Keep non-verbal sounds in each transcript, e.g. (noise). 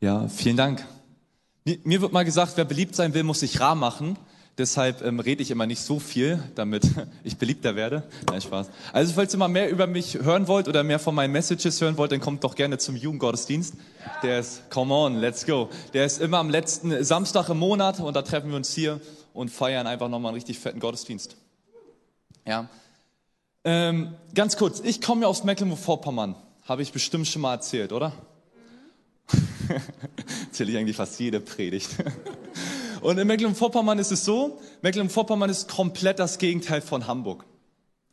Ja, vielen Dank. Mir, wird mal gesagt, wer beliebt sein will, muss sich rar machen. Deshalb ähm, rede ich immer nicht so viel, damit (laughs) ich beliebter werde. Nein, Spaß. Also falls ihr mal mehr über mich hören wollt oder mehr von meinen Messages hören wollt, dann kommt doch gerne zum Jugendgottesdienst. Der ist, come on, let's go. Der ist immer am letzten Samstag im Monat und da treffen wir uns hier und feiern einfach nochmal einen richtig fetten Gottesdienst. Ja. Ähm, ganz kurz, ich komme ja aus Mecklenburg-Vorpommern. Habe ich bestimmt schon mal erzählt, oder? (laughs) Erzähle ich eigentlich fast jede Predigt. (laughs) Und in Mecklenburg-Vorpommern ist es so, Mecklenburg-Vorpommern ist komplett das Gegenteil von Hamburg.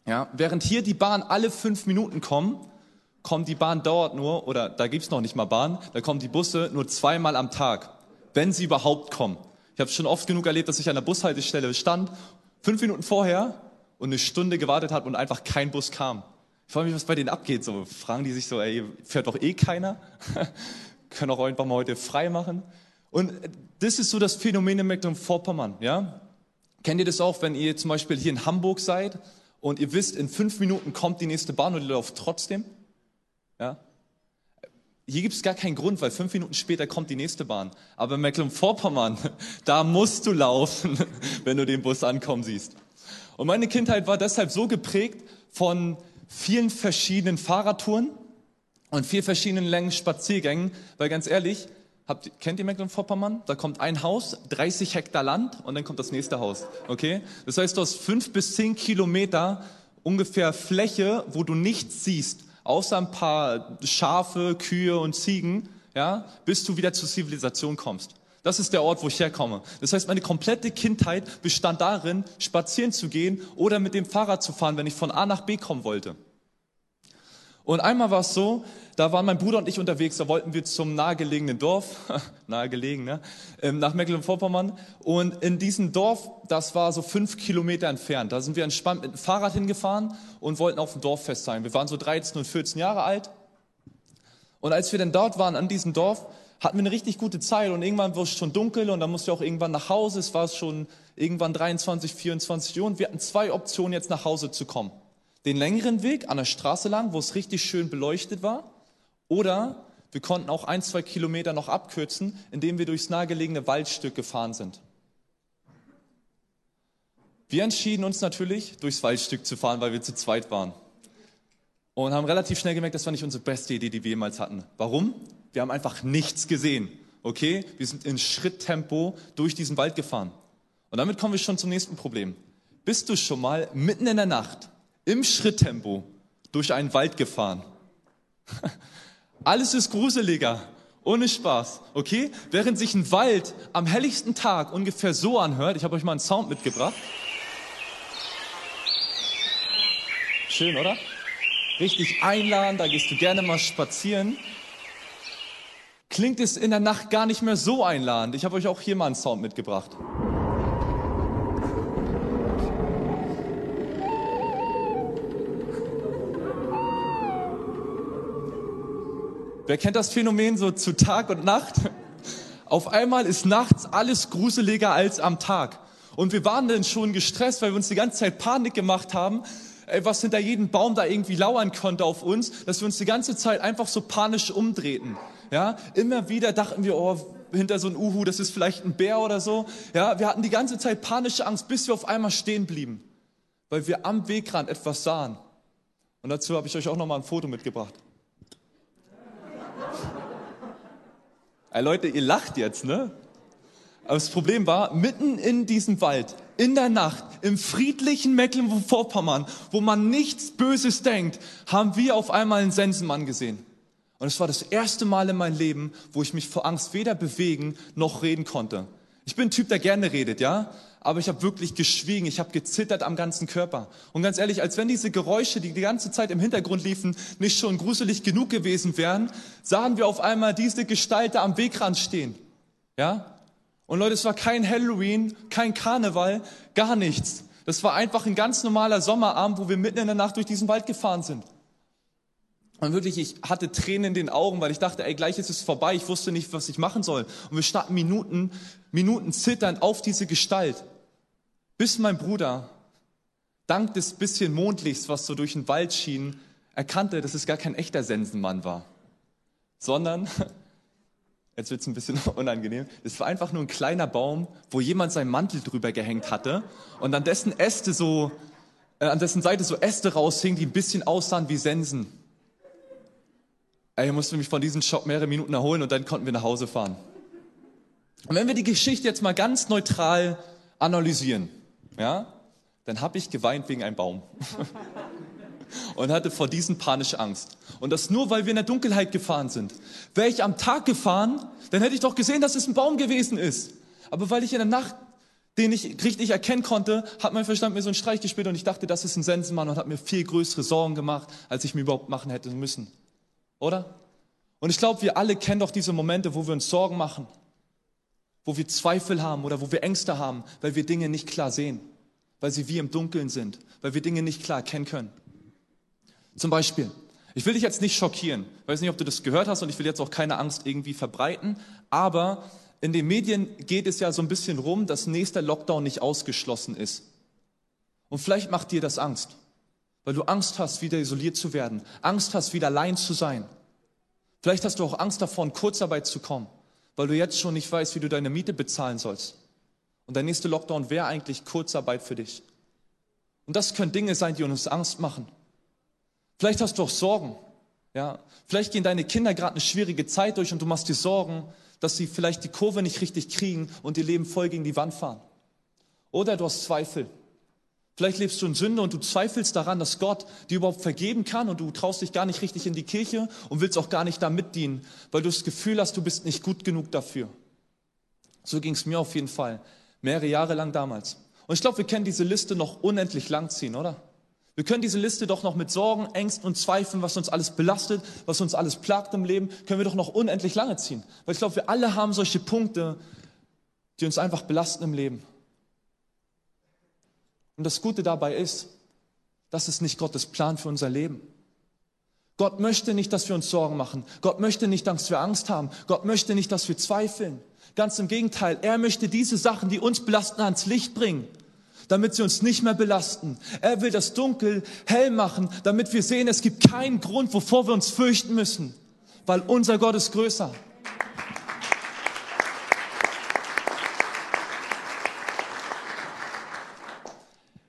Ja, während hier die Bahn alle fünf Minuten kommen, kommt die Bahn dauert nur, oder da gibt's noch nicht mal Bahn, da kommen die Busse nur zweimal am Tag, wenn sie überhaupt kommen. Ich habe schon oft genug erlebt, dass ich an der Bushaltestelle stand, fünf Minuten vorher und eine Stunde gewartet habe und einfach kein Bus kam. Ich frage mich, was bei denen abgeht. So fragen die sich so, ey, fährt doch eh keiner? (laughs) können auch einfach mal heute frei machen. Und das ist so das Phänomen in Mecklenburg-Vorpommern, ja? Kennt ihr das auch, wenn ihr zum Beispiel hier in Hamburg seid und ihr wisst, in fünf Minuten kommt die nächste Bahn und ihr lauft trotzdem? Ja? Hier gibt es gar keinen Grund, weil fünf Minuten später kommt die nächste Bahn. Aber in Mecklenburg-Vorpommern, (laughs) da musst du laufen, (laughs) wenn du den Bus ankommen siehst. Und meine Kindheit war deshalb so geprägt von vielen verschiedenen Fahrradtouren, und vier verschiedenen Längen Spaziergängen, weil ganz ehrlich, habt, kennt ihr Mecklenburg-Vorpommern? Da kommt ein Haus, 30 Hektar Land und dann kommt das nächste Haus. Okay? Das heißt, du hast fünf bis zehn Kilometer ungefähr Fläche, wo du nichts siehst, außer ein paar Schafe, Kühe und Ziegen, ja, bis du wieder zur Zivilisation kommst. Das ist der Ort, wo ich herkomme. Das heißt, meine komplette Kindheit bestand darin, spazieren zu gehen oder mit dem Fahrrad zu fahren, wenn ich von A nach B kommen wollte. Und einmal war es so, da waren mein Bruder und ich unterwegs, da wollten wir zum nahegelegenen Dorf, (laughs) nahegelegen, ne? Ähm, nach Mecklenburg-Vorpommern. Und in diesem Dorf, das war so fünf Kilometer entfernt, da sind wir entspannt mit dem Fahrrad hingefahren und wollten auf dem Dorffest sein. Wir waren so 13 und 14 Jahre alt. Und als wir dann dort waren, an diesem Dorf, hatten wir eine richtig gute Zeit und irgendwann war es schon dunkel und dann mussten wir auch irgendwann nach Hause. Es war schon irgendwann 23, 24 Uhr und wir hatten zwei Optionen, jetzt nach Hause zu kommen den längeren Weg an der Straße lang, wo es richtig schön beleuchtet war. Oder wir konnten auch ein, zwei Kilometer noch abkürzen, indem wir durchs nahegelegene Waldstück gefahren sind. Wir entschieden uns natürlich, durchs Waldstück zu fahren, weil wir zu zweit waren. Und haben relativ schnell gemerkt, das war nicht unsere beste Idee, die wir jemals hatten. Warum? Wir haben einfach nichts gesehen. Okay? Wir sind in Schritttempo durch diesen Wald gefahren. Und damit kommen wir schon zum nächsten Problem. Bist du schon mal mitten in der Nacht im Schritttempo durch einen Wald gefahren. (laughs) Alles ist gruseliger, ohne Spaß, okay? Während sich ein Wald am helligsten Tag ungefähr so anhört, ich habe euch mal einen Sound mitgebracht. Schön, oder? Richtig einladen, da gehst du gerne mal spazieren. Klingt es in der Nacht gar nicht mehr so einladend. Ich habe euch auch hier mal einen Sound mitgebracht. Wer kennt das Phänomen so zu Tag und Nacht? Auf einmal ist nachts alles gruseliger als am Tag. Und wir waren dann schon gestresst, weil wir uns die ganze Zeit Panik gemacht haben, was hinter jedem Baum da irgendwie lauern konnte auf uns, dass wir uns die ganze Zeit einfach so panisch umdrehten. Ja, immer wieder dachten wir, oh, hinter so ein Uhu, das ist vielleicht ein Bär oder so. Ja, wir hatten die ganze Zeit panische Angst, bis wir auf einmal stehen blieben, weil wir am Wegrand etwas sahen. Und dazu habe ich euch auch noch mal ein Foto mitgebracht. Ey, Leute, ihr lacht jetzt, ne? Aber das Problem war, mitten in diesem Wald, in der Nacht, im friedlichen Mecklenburg-Vorpommern, wo man nichts Böses denkt, haben wir auf einmal einen Sensenmann gesehen. Und es war das erste Mal in meinem Leben, wo ich mich vor Angst weder bewegen noch reden konnte. Ich bin ein Typ, der gerne redet, ja? Aber ich habe wirklich geschwiegen, ich habe gezittert am ganzen Körper. Und ganz ehrlich, als wenn diese Geräusche, die die ganze Zeit im Hintergrund liefen, nicht schon gruselig genug gewesen wären, sahen wir auf einmal diese Gestalt da am Wegrand stehen. Ja? Und Leute, es war kein Halloween, kein Karneval, gar nichts. Das war einfach ein ganz normaler Sommerabend, wo wir mitten in der Nacht durch diesen Wald gefahren sind. Und wirklich, ich hatte Tränen in den Augen, weil ich dachte, ey, gleich ist es vorbei. Ich wusste nicht, was ich machen soll. Und wir standen Minuten, Minuten zitternd auf diese Gestalt. Bis mein Bruder, dank des bisschen Mondlichts, was so durch den Wald schien, erkannte, dass es gar kein echter Sensenmann war, sondern (laughs) jetzt wird es ein bisschen (laughs) unangenehm. Es war einfach nur ein kleiner Baum, wo jemand seinen Mantel drüber gehängt hatte und an dessen Äste so, äh, an dessen Seite so Äste raushingen, die ein bisschen aussahen wie Sensen. Ey, ich musste mich von diesem Schock mehrere Minuten erholen und dann konnten wir nach Hause fahren. Und wenn wir die Geschichte jetzt mal ganz neutral analysieren, ja, dann habe ich geweint wegen einem Baum (laughs) und hatte vor diesem panische Angst. Und das nur, weil wir in der Dunkelheit gefahren sind. Wäre ich am Tag gefahren, dann hätte ich doch gesehen, dass es ein Baum gewesen ist. Aber weil ich in der Nacht den ich richtig erkennen konnte, hat mein Verstand mir so einen Streich gespielt und ich dachte, das ist ein Sensenmann und hat mir viel größere Sorgen gemacht, als ich mir überhaupt machen hätte müssen. Oder? Und ich glaube, wir alle kennen doch diese Momente, wo wir uns Sorgen machen, wo wir Zweifel haben oder wo wir Ängste haben, weil wir Dinge nicht klar sehen, weil sie wie im Dunkeln sind, weil wir Dinge nicht klar erkennen können. Zum Beispiel, ich will dich jetzt nicht schockieren, ich weiß nicht, ob du das gehört hast und ich will jetzt auch keine Angst irgendwie verbreiten, aber in den Medien geht es ja so ein bisschen rum, dass nächster Lockdown nicht ausgeschlossen ist. Und vielleicht macht dir das Angst, weil du Angst hast, wieder isoliert zu werden, Angst hast, wieder allein zu sein. Vielleicht hast du auch Angst davor, in Kurzarbeit zu kommen, weil du jetzt schon nicht weißt, wie du deine Miete bezahlen sollst. Und der nächste Lockdown wäre eigentlich Kurzarbeit für dich. Und das können Dinge sein, die uns Angst machen. Vielleicht hast du auch Sorgen. Ja, vielleicht gehen deine Kinder gerade eine schwierige Zeit durch und du machst dir Sorgen, dass sie vielleicht die Kurve nicht richtig kriegen und ihr Leben voll gegen die Wand fahren. Oder du hast Zweifel. Vielleicht lebst du in Sünde und du zweifelst daran, dass Gott dir überhaupt vergeben kann und du traust dich gar nicht richtig in die Kirche und willst auch gar nicht da mitdienen, weil du das Gefühl hast, du bist nicht gut genug dafür. So ging es mir auf jeden Fall, mehrere Jahre lang damals. Und ich glaube, wir können diese Liste noch unendlich lang ziehen, oder? Wir können diese Liste doch noch mit Sorgen, Ängsten und Zweifeln, was uns alles belastet, was uns alles plagt im Leben, können wir doch noch unendlich lange ziehen. Weil ich glaube, wir alle haben solche Punkte, die uns einfach belasten im Leben. Und das Gute dabei ist, das ist nicht Gottes Plan für unser Leben. Gott möchte nicht, dass wir uns Sorgen machen. Gott möchte nicht, dass wir Angst haben. Gott möchte nicht, dass wir zweifeln. Ganz im Gegenteil, er möchte diese Sachen, die uns belasten, ans Licht bringen damit sie uns nicht mehr belasten. Er will das Dunkel hell machen, damit wir sehen, es gibt keinen Grund, wovor wir uns fürchten müssen, weil unser Gott ist größer.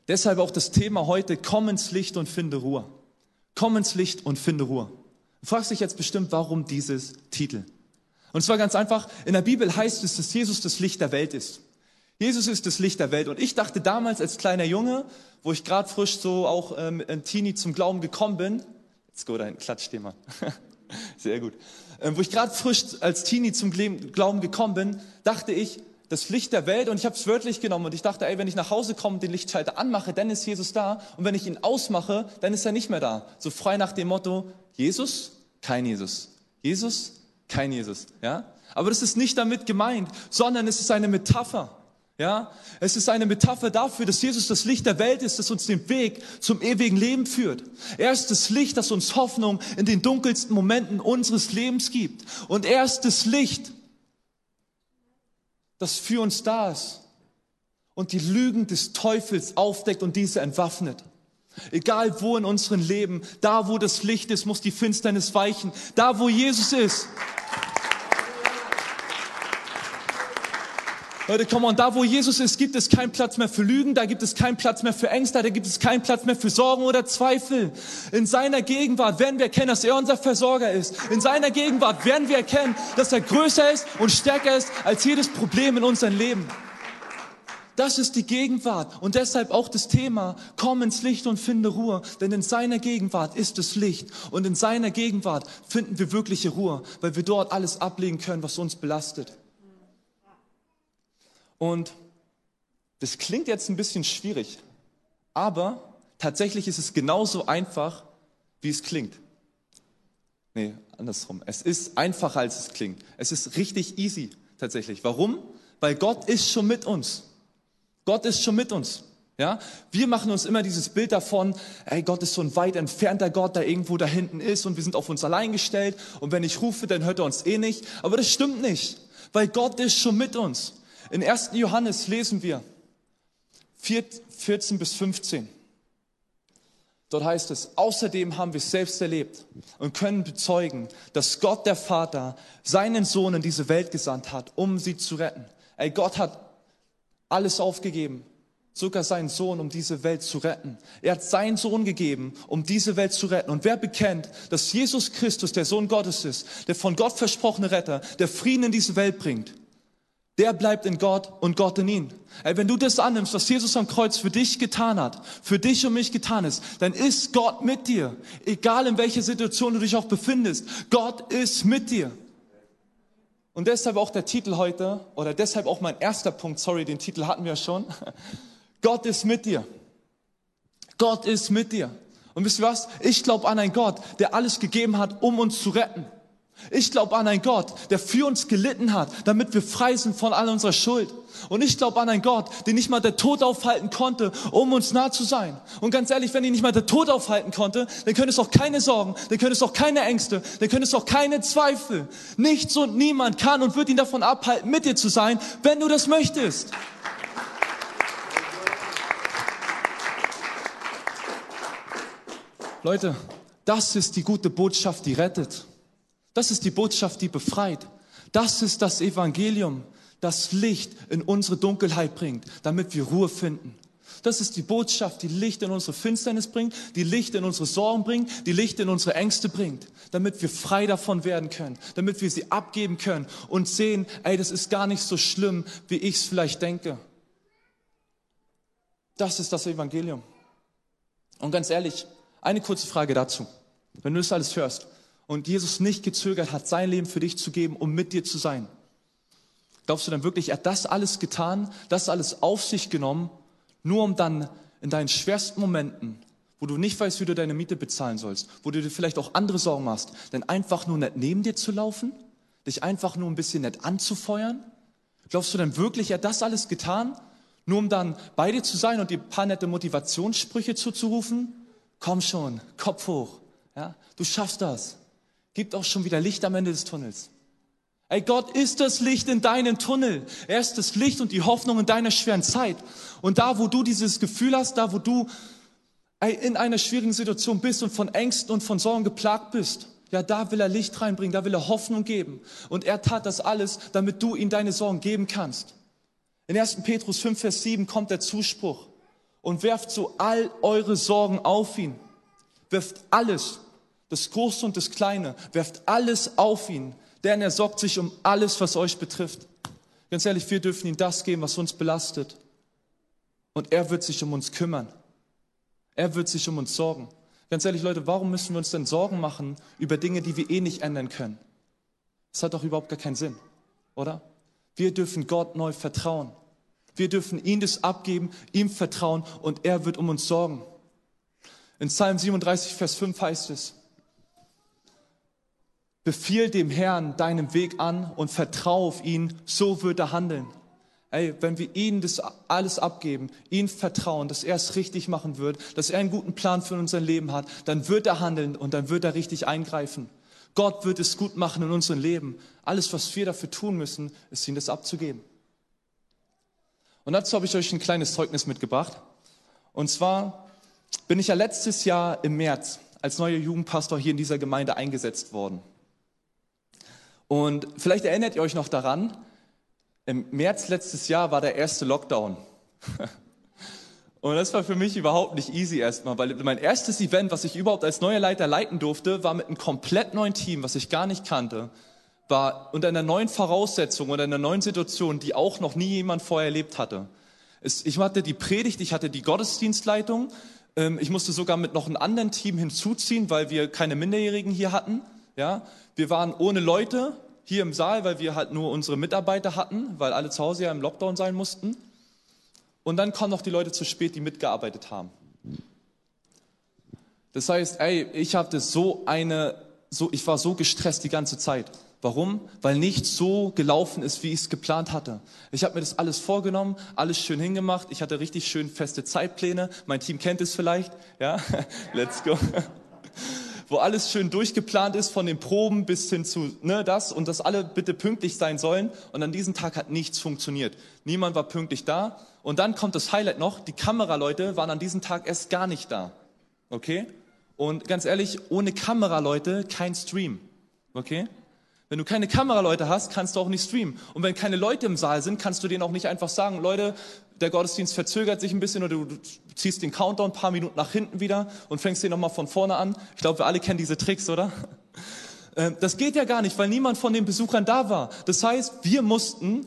Deshalb auch das Thema heute, komm ins Licht und finde Ruhe. Komm ins Licht und finde Ruhe. Du fragst dich jetzt bestimmt, warum dieses Titel? Und zwar ganz einfach, in der Bibel heißt es, dass Jesus das Licht der Welt ist. Jesus ist das Licht der Welt. Und ich dachte damals als kleiner Junge, wo ich gerade frisch so auch ähm, ein Teenie zum Glauben gekommen bin, jetzt go dahin, klatsch dir mal. (laughs) Sehr gut. Ähm, wo ich gerade frisch als Teenie zum Glauben gekommen bin, dachte ich, das Licht der Welt und ich habe es wörtlich genommen und ich dachte, ey, wenn ich nach Hause komme, den Lichtschalter anmache, dann ist Jesus da und wenn ich ihn ausmache, dann ist er nicht mehr da. So frei nach dem Motto, Jesus, kein Jesus. Jesus, kein Jesus, ja? Aber das ist nicht damit gemeint, sondern es ist eine Metapher. Ja, es ist eine Metapher dafür, dass Jesus das Licht der Welt ist, das uns den Weg zum ewigen Leben führt. Er ist das Licht, das uns Hoffnung in den dunkelsten Momenten unseres Lebens gibt. Und er ist das Licht, das für uns da ist und die Lügen des Teufels aufdeckt und diese entwaffnet. Egal wo in unserem Leben, da wo das Licht ist, muss die Finsternis weichen. Da wo Jesus ist, Leute, come on, da wo Jesus ist, gibt es keinen Platz mehr für Lügen, da gibt es keinen Platz mehr für Ängste, da gibt es keinen Platz mehr für Sorgen oder Zweifel. In seiner Gegenwart werden wir erkennen, dass er unser Versorger ist. In seiner Gegenwart werden wir erkennen, dass er größer ist und stärker ist als jedes Problem in unserem Leben. Das ist die Gegenwart und deshalb auch das Thema, komm ins Licht und finde Ruhe, denn in seiner Gegenwart ist es Licht und in seiner Gegenwart finden wir wirkliche Ruhe, weil wir dort alles ablegen können, was uns belastet. Und das klingt jetzt ein bisschen schwierig, aber tatsächlich ist es genauso einfach, wie es klingt. Nee, andersrum. Es ist einfacher, als es klingt. Es ist richtig easy tatsächlich. Warum? Weil Gott ist schon mit uns. Gott ist schon mit uns. Ja, wir machen uns immer dieses Bild davon, ey, Gott ist so ein weit entfernter Gott, der irgendwo da hinten ist und wir sind auf uns allein gestellt und wenn ich rufe, dann hört er uns eh nicht. Aber das stimmt nicht, weil Gott ist schon mit uns. In 1. Johannes lesen wir 14 bis 15. Dort heißt es, außerdem haben wir es selbst erlebt und können bezeugen, dass Gott der Vater seinen Sohn in diese Welt gesandt hat, um sie zu retten. Ey, Gott hat alles aufgegeben, sogar seinen Sohn, um diese Welt zu retten. Er hat seinen Sohn gegeben, um diese Welt zu retten. Und wer bekennt, dass Jesus Christus der Sohn Gottes ist, der von Gott versprochene Retter, der Frieden in diese Welt bringt, der bleibt in Gott und Gott in ihn. Ey, wenn du das annimmst, was Jesus am Kreuz für dich getan hat, für dich und mich getan ist, dann ist Gott mit dir. Egal in welcher Situation du dich auch befindest, Gott ist mit dir. Und deshalb auch der Titel heute, oder deshalb auch mein erster Punkt, sorry, den Titel hatten wir schon. (laughs) Gott ist mit dir. Gott ist mit dir. Und wisst ihr was? Ich glaube an einen Gott, der alles gegeben hat, um uns zu retten. Ich glaube an einen Gott, der für uns gelitten hat, damit wir frei sind von all unserer Schuld. Und ich glaube an einen Gott, den nicht mal der Tod aufhalten konnte, um uns nah zu sein. Und ganz ehrlich, wenn ihn nicht mal der Tod aufhalten konnte, dann können es auch keine Sorgen, dann können es auch keine Ängste, dann können es auch keine Zweifel. Nichts und niemand kann und wird ihn davon abhalten, mit dir zu sein, wenn du das möchtest. Leute, das ist die gute Botschaft, die rettet. Das ist die Botschaft, die befreit. Das ist das Evangelium, das Licht in unsere Dunkelheit bringt, damit wir Ruhe finden. Das ist die Botschaft, die Licht in unsere Finsternis bringt, die Licht in unsere Sorgen bringt, die Licht in unsere Ängste bringt, damit wir frei davon werden können, damit wir sie abgeben können und sehen, ey, das ist gar nicht so schlimm, wie ich es vielleicht denke. Das ist das Evangelium. Und ganz ehrlich, eine kurze Frage dazu. Wenn du das alles hörst, und Jesus nicht gezögert hat, sein Leben für dich zu geben, um mit dir zu sein. Glaubst du dann wirklich, er hat das alles getan, das alles auf sich genommen, nur um dann in deinen schwersten Momenten, wo du nicht weißt, wie du deine Miete bezahlen sollst, wo du dir vielleicht auch andere Sorgen machst, dann einfach nur nett neben dir zu laufen, dich einfach nur ein bisschen nett anzufeuern? Glaubst du denn wirklich, er hat das alles getan, nur um dann bei dir zu sein und dir ein paar nette Motivationssprüche zuzurufen? Komm schon, Kopf hoch, ja, du schaffst das gibt auch schon wieder Licht am Ende des Tunnels. Ey, Gott ist das Licht in deinem Tunnel. Er ist das Licht und die Hoffnung in deiner schweren Zeit. Und da, wo du dieses Gefühl hast, da, wo du ey, in einer schwierigen Situation bist und von Ängsten und von Sorgen geplagt bist, ja, da will er Licht reinbringen, da will er Hoffnung geben. Und er tat das alles, damit du ihm deine Sorgen geben kannst. In 1. Petrus 5, Vers 7 kommt der Zuspruch und werft so all eure Sorgen auf ihn. Wirft alles das Große und das Kleine, werft alles auf ihn, denn er sorgt sich um alles, was euch betrifft. Ganz ehrlich, wir dürfen ihm das geben, was uns belastet. Und er wird sich um uns kümmern. Er wird sich um uns sorgen. Ganz ehrlich, Leute, warum müssen wir uns denn Sorgen machen über Dinge, die wir eh nicht ändern können? Das hat doch überhaupt gar keinen Sinn, oder? Wir dürfen Gott neu vertrauen. Wir dürfen ihm das abgeben, ihm vertrauen und er wird um uns sorgen. In Psalm 37, Vers 5 heißt es, Befiehl dem Herrn deinen Weg an und vertraue auf ihn, so wird er handeln. Ey, wenn wir ihm das alles abgeben, ihm vertrauen, dass er es richtig machen wird, dass er einen guten Plan für unser Leben hat, dann wird er handeln und dann wird er richtig eingreifen. Gott wird es gut machen in unserem Leben. Alles, was wir dafür tun müssen, ist ihm das abzugeben. Und dazu habe ich euch ein kleines Zeugnis mitgebracht. Und zwar bin ich ja letztes Jahr im März als neuer Jugendpastor hier in dieser Gemeinde eingesetzt worden. Und vielleicht erinnert ihr euch noch daran, im März letztes Jahr war der erste Lockdown. (laughs) Und das war für mich überhaupt nicht easy erstmal, weil mein erstes Event, was ich überhaupt als neuer Leiter leiten durfte, war mit einem komplett neuen Team, was ich gar nicht kannte, war unter einer neuen Voraussetzung oder einer neuen Situation, die auch noch nie jemand vorher erlebt hatte. Ich hatte die Predigt, ich hatte die Gottesdienstleitung, ähm, ich musste sogar mit noch einem anderen Team hinzuziehen, weil wir keine Minderjährigen hier hatten. Ja, wir waren ohne Leute hier im Saal, weil wir halt nur unsere Mitarbeiter hatten, weil alle zu Hause ja im Lockdown sein mussten. Und dann kommen noch die Leute zu spät, die mitgearbeitet haben. Das heißt, ey, ich hatte so eine, so, ich war so gestresst die ganze Zeit. Warum? Weil nichts so gelaufen ist, wie ich es geplant hatte. Ich habe mir das alles vorgenommen, alles schön hingemacht. Ich hatte richtig schön feste Zeitpläne. Mein Team kennt es vielleicht. Ja, (laughs) let's go wo alles schön durchgeplant ist, von den Proben bis hin zu ne, das und dass alle bitte pünktlich sein sollen. Und an diesem Tag hat nichts funktioniert. Niemand war pünktlich da. Und dann kommt das Highlight noch, die Kameraleute waren an diesem Tag erst gar nicht da. Okay? Und ganz ehrlich, ohne Kameraleute kein Stream. Okay? Wenn du keine Kameraleute hast, kannst du auch nicht streamen. Und wenn keine Leute im Saal sind, kannst du denen auch nicht einfach sagen, Leute, der Gottesdienst verzögert sich ein bisschen oder du ziehst den Countdown ein paar Minuten nach hinten wieder und fängst den nochmal von vorne an. Ich glaube, wir alle kennen diese Tricks, oder? (laughs) Ähm, das geht ja gar nicht, weil niemand von den Besuchern da war. Das heißt, wir mussten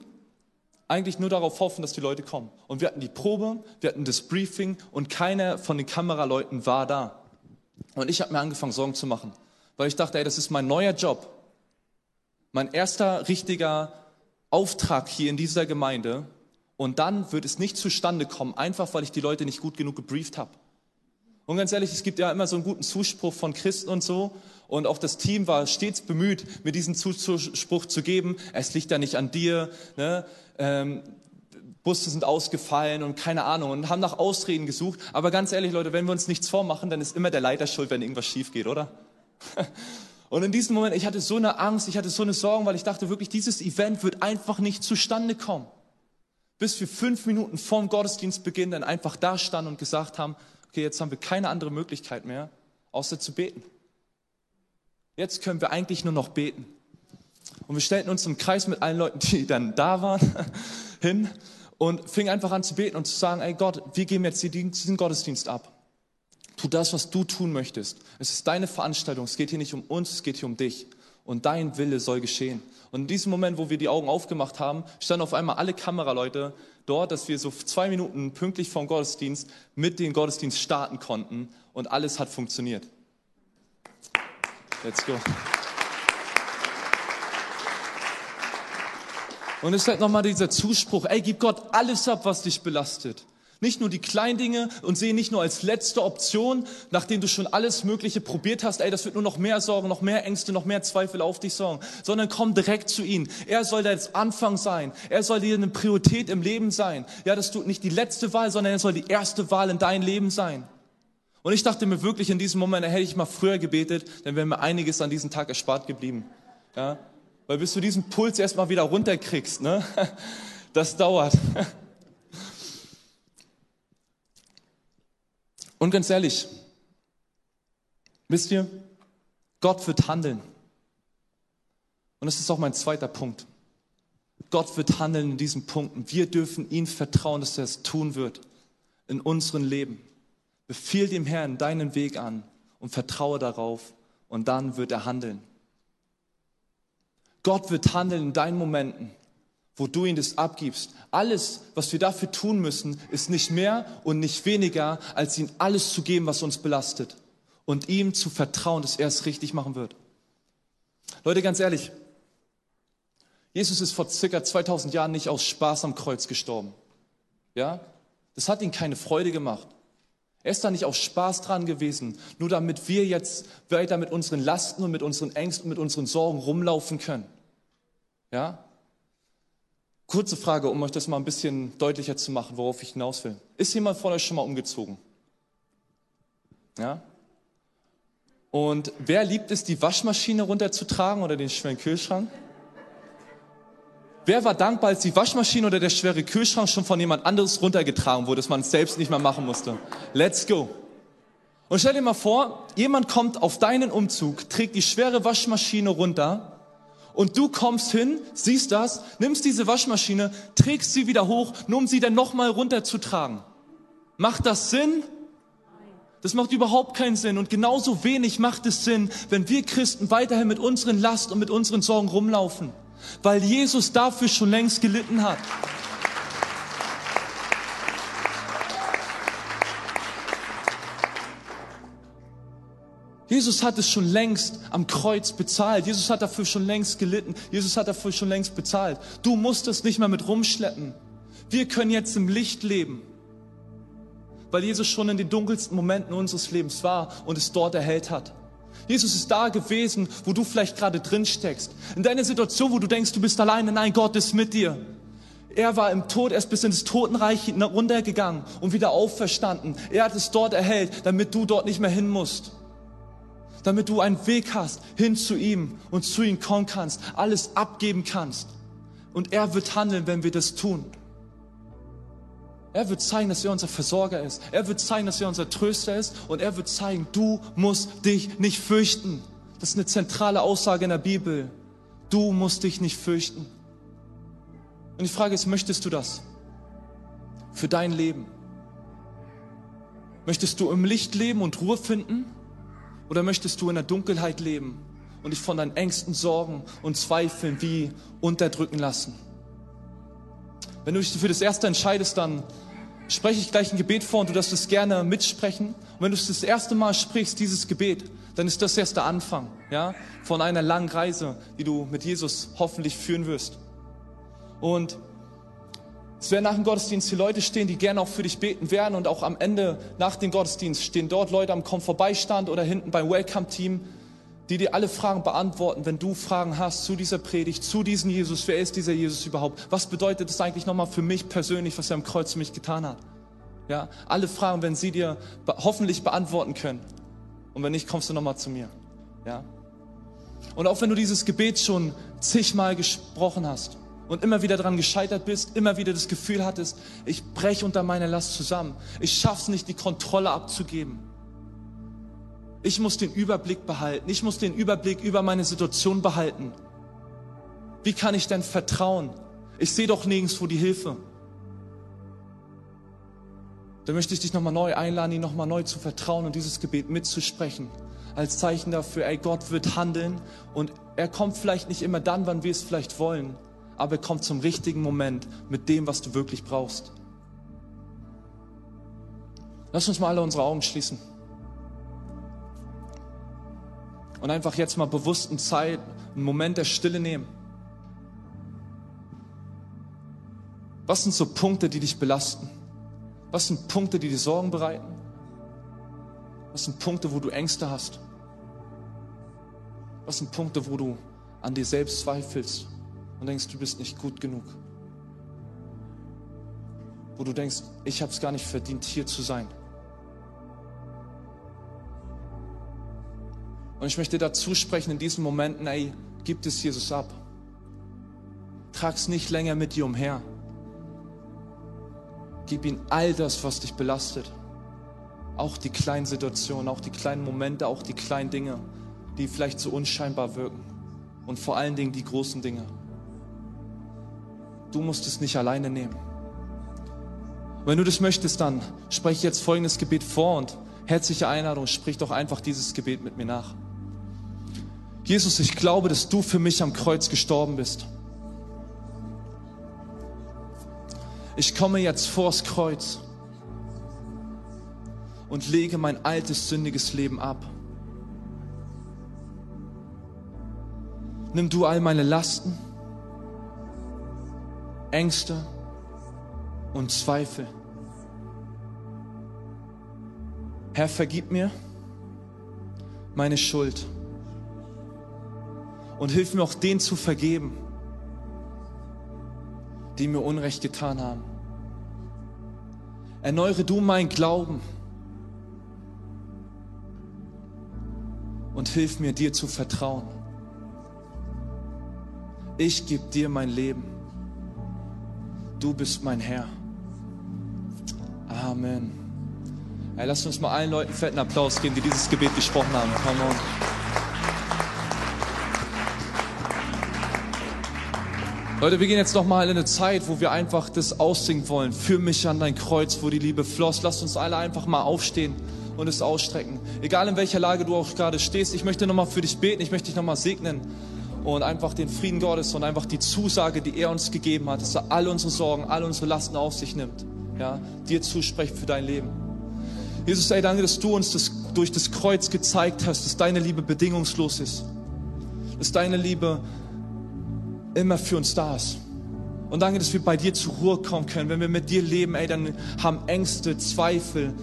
eigentlich nur darauf hoffen, dass die Leute kommen. Und wir hatten die Probe, wir hatten das Briefing und keiner von den Kameraleuten war da. Und ich habe mir angefangen, Sorgen zu machen, weil ich dachte, ey, das ist mein neuer Job. Mein erster richtiger Auftrag hier in dieser Gemeinde. Und dann wird es nicht zustande kommen, einfach weil ich die Leute nicht gut genug gebrieft habe. Und ganz ehrlich, es gibt ja immer so einen guten Zuspruch von Christen und so. Und auch das Team war stets bemüht, mir diesen Zuspruch zu geben. Es liegt ja nicht an dir. Ne? Ähm, Busse sind ausgefallen und keine Ahnung und haben nach Ausreden gesucht. Aber ganz ehrlich, Leute, wenn wir uns nichts vormachen, dann ist immer der Leiter schuld, wenn irgendwas schief geht, oder? (laughs) Und in diesem Moment, ich hatte so eine Angst, ich hatte so eine Sorgen, weil ich dachte wirklich, dieses Event wird einfach nicht zustande kommen. Bis wir fünf Minuten vorm Gottesdienstbeginn dann einfach da standen und gesagt haben, okay, jetzt haben wir keine andere Möglichkeit mehr, außer zu beten. Jetzt können wir eigentlich nur noch beten. Und wir stellten uns im Kreis mit allen Leuten, die dann da waren, (laughs) hin und fingen einfach an zu beten und zu sagen, ey Gott, wir geben jetzt diesen Gottesdienst ab. Tu das, was du tun möchtest. Es ist deine Veranstaltung. Es geht hier nicht um uns, es geht hier um dich. Und dein Wille soll geschehen. Und in diesem Moment, wo wir die Augen aufgemacht haben, standen auf einmal alle Kameraleute dort, dass wir so zwei Minuten pünktlich vom Gottesdienst mit dem Gottesdienst starten konnten. Und alles hat funktioniert. Let's go. Und es ist halt nochmal dieser Zuspruch, ey, gib Gott alles ab, was dich belastet. Nicht nur die kleinen Dinge und sehe nicht nur als letzte Option, nachdem du schon alles Mögliche probiert hast, ey, das wird nur noch mehr Sorgen, noch mehr Ängste, noch mehr Zweifel auf dich sorgen, sondern komm direkt zu ihm. Er soll der Anfang sein. Er soll dir eine Priorität im Leben sein. Ja, das tut nicht die letzte Wahl, sondern er soll die erste Wahl in dein Leben sein. Und ich dachte mir wirklich in diesem Moment, hätte ich mal früher gebetet, dann wäre mir einiges an diesem Tag erspart geblieben. Ja, weil bis du diesen Puls erstmal wieder runterkriegst, ne, (laughs) das dauert. Und ganz ehrlich, wisst ihr, Gott wird handeln. Und das ist auch mein zweiter Punkt. Gott wird handeln in diesen Punkten. Wir dürfen ihm vertrauen, dass er es tun wird in unserem Leben. Befiehl dem Herrn deinen Weg an und vertraue darauf und dann wird er handeln. Gott wird handeln in deinen Momenten wo du ihn das abgibst. Alles, was wir dafür tun müssen, ist nicht mehr und nicht weniger, als ihm alles zu geben, was uns belastet. Und ihm zu vertrauen, dass er es richtig machen wird. Leute, ganz ehrlich, Jesus ist vor circa 2000 Jahren nicht aus Spaß am Kreuz gestorben. Ja? Das hat ihn keine Freude gemacht. Er ist da nicht aus Spaß dran gewesen, nur damit wir jetzt weiter mit unseren Lasten und mit unseren Ängsten und mit unseren Sorgen rumlaufen können. Ja? Kurze Frage, um euch das mal ein bisschen deutlicher zu machen, worauf ich hinaus will. Ist jemand von euch schon mal umgezogen? Ja? Und wer liebt es, die Waschmaschine runterzutragen oder den schweren Kühlschrank? Wer war dankbar, als die Waschmaschine oder der schwere Kühlschrank schon von jemand anderes runtergetragen wurde, dass man es selbst nicht mehr machen musste? Let's go. Und stell dir mal vor, jemand kommt auf deinen Umzug, trägt die schwere Waschmaschine runter und du kommst hin, siehst das, nimmst diese Waschmaschine, trägst sie wieder hoch, nur um sie dann nochmal runterzutragen. Macht das Sinn? Das macht überhaupt keinen Sinn. Und genauso wenig macht es Sinn, wenn wir Christen weiterhin mit unseren Last und mit unseren Sorgen rumlaufen. Weil Jesus dafür schon längst gelitten hat. Jesus hat es schon längst am Kreuz bezahlt. Jesus hat dafür schon längst gelitten. Jesus hat dafür schon längst bezahlt. Du musst es nicht mehr mit rumschleppen. Wir können jetzt im Licht leben, weil Jesus schon in den dunkelsten Momenten unseres Lebens war und es dort erhellt hat. Jesus ist da gewesen, wo du vielleicht gerade drin steckst. In deiner Situation, wo du denkst, du bist alleine. Nein, Gott ist mit dir. Er war im Tod erst bis ins Totenreich runtergegangen und wieder auferstanden. Er hat es dort erhellt, damit du dort nicht mehr hin musst damit du einen Weg hast hin zu ihm und zu ihm kommen kannst, alles abgeben kannst. Und er wird handeln, wenn wir das tun. Er wird zeigen, dass er unser Versorger ist. Er wird zeigen, dass er unser Tröster ist. Und er wird zeigen, du musst dich nicht fürchten. Das ist eine zentrale Aussage in der Bibel. Du musst dich nicht fürchten. Und die Frage ist, möchtest du das für dein Leben? Möchtest du im Licht leben und Ruhe finden? Oder möchtest du in der Dunkelheit leben und dich von deinen Ängsten, Sorgen und Zweifeln wie unterdrücken lassen? Wenn du dich für das Erste entscheidest, dann spreche ich gleich ein Gebet vor und du darfst es gerne mitsprechen. Und wenn du es das erste Mal sprichst, dieses Gebet, dann ist das erst der Anfang, ja, von einer langen Reise, die du mit Jesus hoffentlich führen wirst. Und es werden nach dem Gottesdienst hier Leute stehen, die gerne auch für dich beten werden und auch am Ende nach dem Gottesdienst stehen dort Leute am Komm-Vorbeistand oder hinten beim Welcome-Team, die dir alle Fragen beantworten, wenn du Fragen hast zu dieser Predigt, zu diesem Jesus. Wer ist dieser Jesus überhaupt? Was bedeutet das eigentlich nochmal für mich persönlich, was er am Kreuz für mich getan hat? Ja, alle Fragen werden sie dir hoffentlich beantworten können. Und wenn nicht, kommst du nochmal zu mir. Ja? Und auch wenn du dieses Gebet schon zigmal gesprochen hast, und immer wieder daran gescheitert bist, immer wieder das Gefühl hattest, ich breche unter meiner Last zusammen. Ich schaff's nicht, die Kontrolle abzugeben. Ich muss den Überblick behalten. Ich muss den Überblick über meine Situation behalten. Wie kann ich denn vertrauen? Ich sehe doch nirgendwo die Hilfe. Da möchte ich dich nochmal neu einladen, ihn nochmal neu zu vertrauen und dieses Gebet mitzusprechen. Als Zeichen dafür, ey, Gott wird handeln und er kommt vielleicht nicht immer dann, wann wir es vielleicht wollen aber er kommt zum richtigen Moment mit dem, was du wirklich brauchst. Lass uns mal alle unsere Augen schließen. Und einfach jetzt mal bewusst eine Zeit, einen Moment der Stille nehmen. Was sind so Punkte, die dich belasten? Was sind Punkte, die dir Sorgen bereiten? Was sind Punkte, wo du Ängste hast? Was sind Punkte, wo du an dir selbst zweifelst? Und denkst, du bist nicht gut genug. Wo du denkst, ich habe es gar nicht verdient, hier zu sein. Und ich möchte dazu sprechen in diesen Momenten, ey, gib es Jesus ab. Trag es nicht länger mit dir umher. Gib ihm all das, was dich belastet. Auch die kleinen Situationen, auch die kleinen Momente, auch die kleinen Dinge, die vielleicht so unscheinbar wirken. Und vor allen Dingen die großen Dinge. Du musst es nicht alleine nehmen. Wenn du das möchtest, dann spreche jetzt folgendes Gebet vor und herzliche Einladung, sprich doch einfach dieses Gebet mit mir nach. Jesus, ich glaube, dass du für mich am Kreuz gestorben bist. Ich komme jetzt vors Kreuz und lege mein altes, sündiges Leben ab. Nimm du all meine Lasten Ängste und Zweifel. Herr, vergib mir meine Schuld und hilf mir auch den zu vergeben, die mir Unrecht getan haben. Erneuere du mein Glauben und hilf mir dir zu vertrauen. Ich gebe dir mein Leben. Du bist mein Herr. Amen. Hey, lasst uns mal allen Leuten fetten Applaus geben, die dieses Gebet gesprochen haben. Come on. Leute, wir gehen jetzt nochmal in eine Zeit, wo wir einfach das aussingen wollen. Für mich an dein Kreuz, wo die Liebe floss. Lasst uns alle einfach mal aufstehen und es ausstrecken. Egal in welcher Lage du auch gerade stehst, ich möchte nochmal für dich beten, ich möchte dich nochmal segnen und einfach den Frieden Gottes und einfach die Zusage, die er uns gegeben hat, dass er all unsere Sorgen, all unsere Lasten auf sich nimmt, ja, dir zuspricht für dein Leben. Jesus, ey, danke, dass du uns das durch das Kreuz gezeigt hast, dass deine Liebe bedingungslos ist, dass deine Liebe immer für uns da ist. Und danke, dass wir bei dir zur Ruhe kommen können. Wenn wir mit dir leben, ey, dann haben Ängste, Zweifel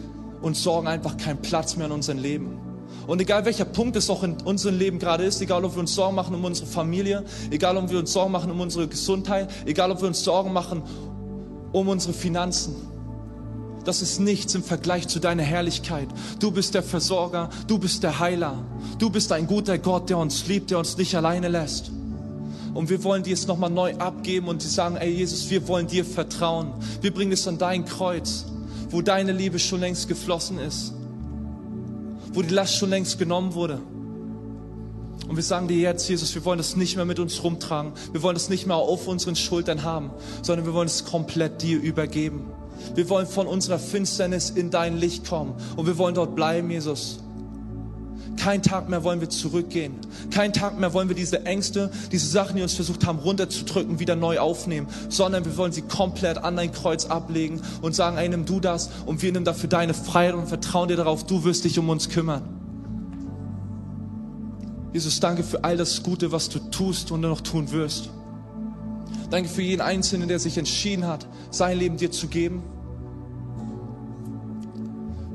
und Sorgen einfach keinen Platz mehr in unserem Leben. Und egal welcher Punkt es auch in unserem Leben gerade ist, egal ob wir uns Sorgen machen um unsere Familie, egal ob wir uns Sorgen machen um unsere Gesundheit, egal ob wir uns Sorgen machen um unsere Finanzen, das ist nichts im Vergleich zu deiner Herrlichkeit. Du bist der Versorger, du bist der Heiler, du bist ein guter Gott, der uns liebt, der uns nicht alleine lässt. Und wir wollen dir es nochmal neu abgeben und die sagen, ey Jesus, wir wollen dir vertrauen. Wir bringen es an dein Kreuz, wo deine Liebe schon längst geflossen ist, wo die Last schon längst genommen wurde. Und wir sagen dir jetzt, Jesus, wir wollen das nicht mehr mit uns rumtragen. Wir wollen das nicht mehr auf unseren Schultern haben, sondern wir wollen es komplett dir übergeben. Wir wollen von unserer Finsternis in dein Licht kommen und wir wollen dort bleiben, Jesus. Kein Tag mehr wollen wir zurückgehen. Kein Tag mehr wollen wir diese Ängste, diese Sachen, die uns versucht haben runterzudrücken, wieder neu aufnehmen, sondern wir wollen sie komplett an dein Kreuz ablegen und sagen, ey, nimm du das und wir nehmen dafür deine Freiheit und vertrauen dir darauf, du wirst dich um uns kümmern. Jesus, danke für all das Gute, was du tust und noch tun wirst. Danke für jeden Einzelnen, der sich entschieden hat, sein Leben dir zu geben.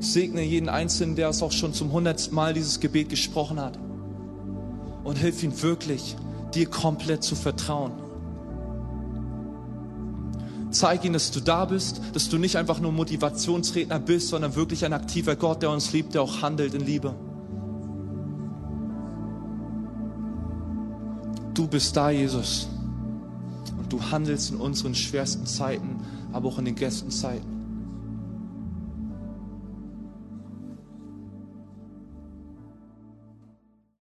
Segne jeden Einzelnen, der es auch schon zum hundertsten Mal dieses Gebet gesprochen hat. Und hilf ihm wirklich, dir komplett zu vertrauen. Zeig ihm, dass du da bist, dass du nicht einfach nur Motivationsredner bist, sondern wirklich ein aktiver Gott, der uns liebt, der auch handelt in Liebe. Du bist da, Jesus. Und du handelst in unseren schwersten Zeiten, aber auch in den besten Zeiten.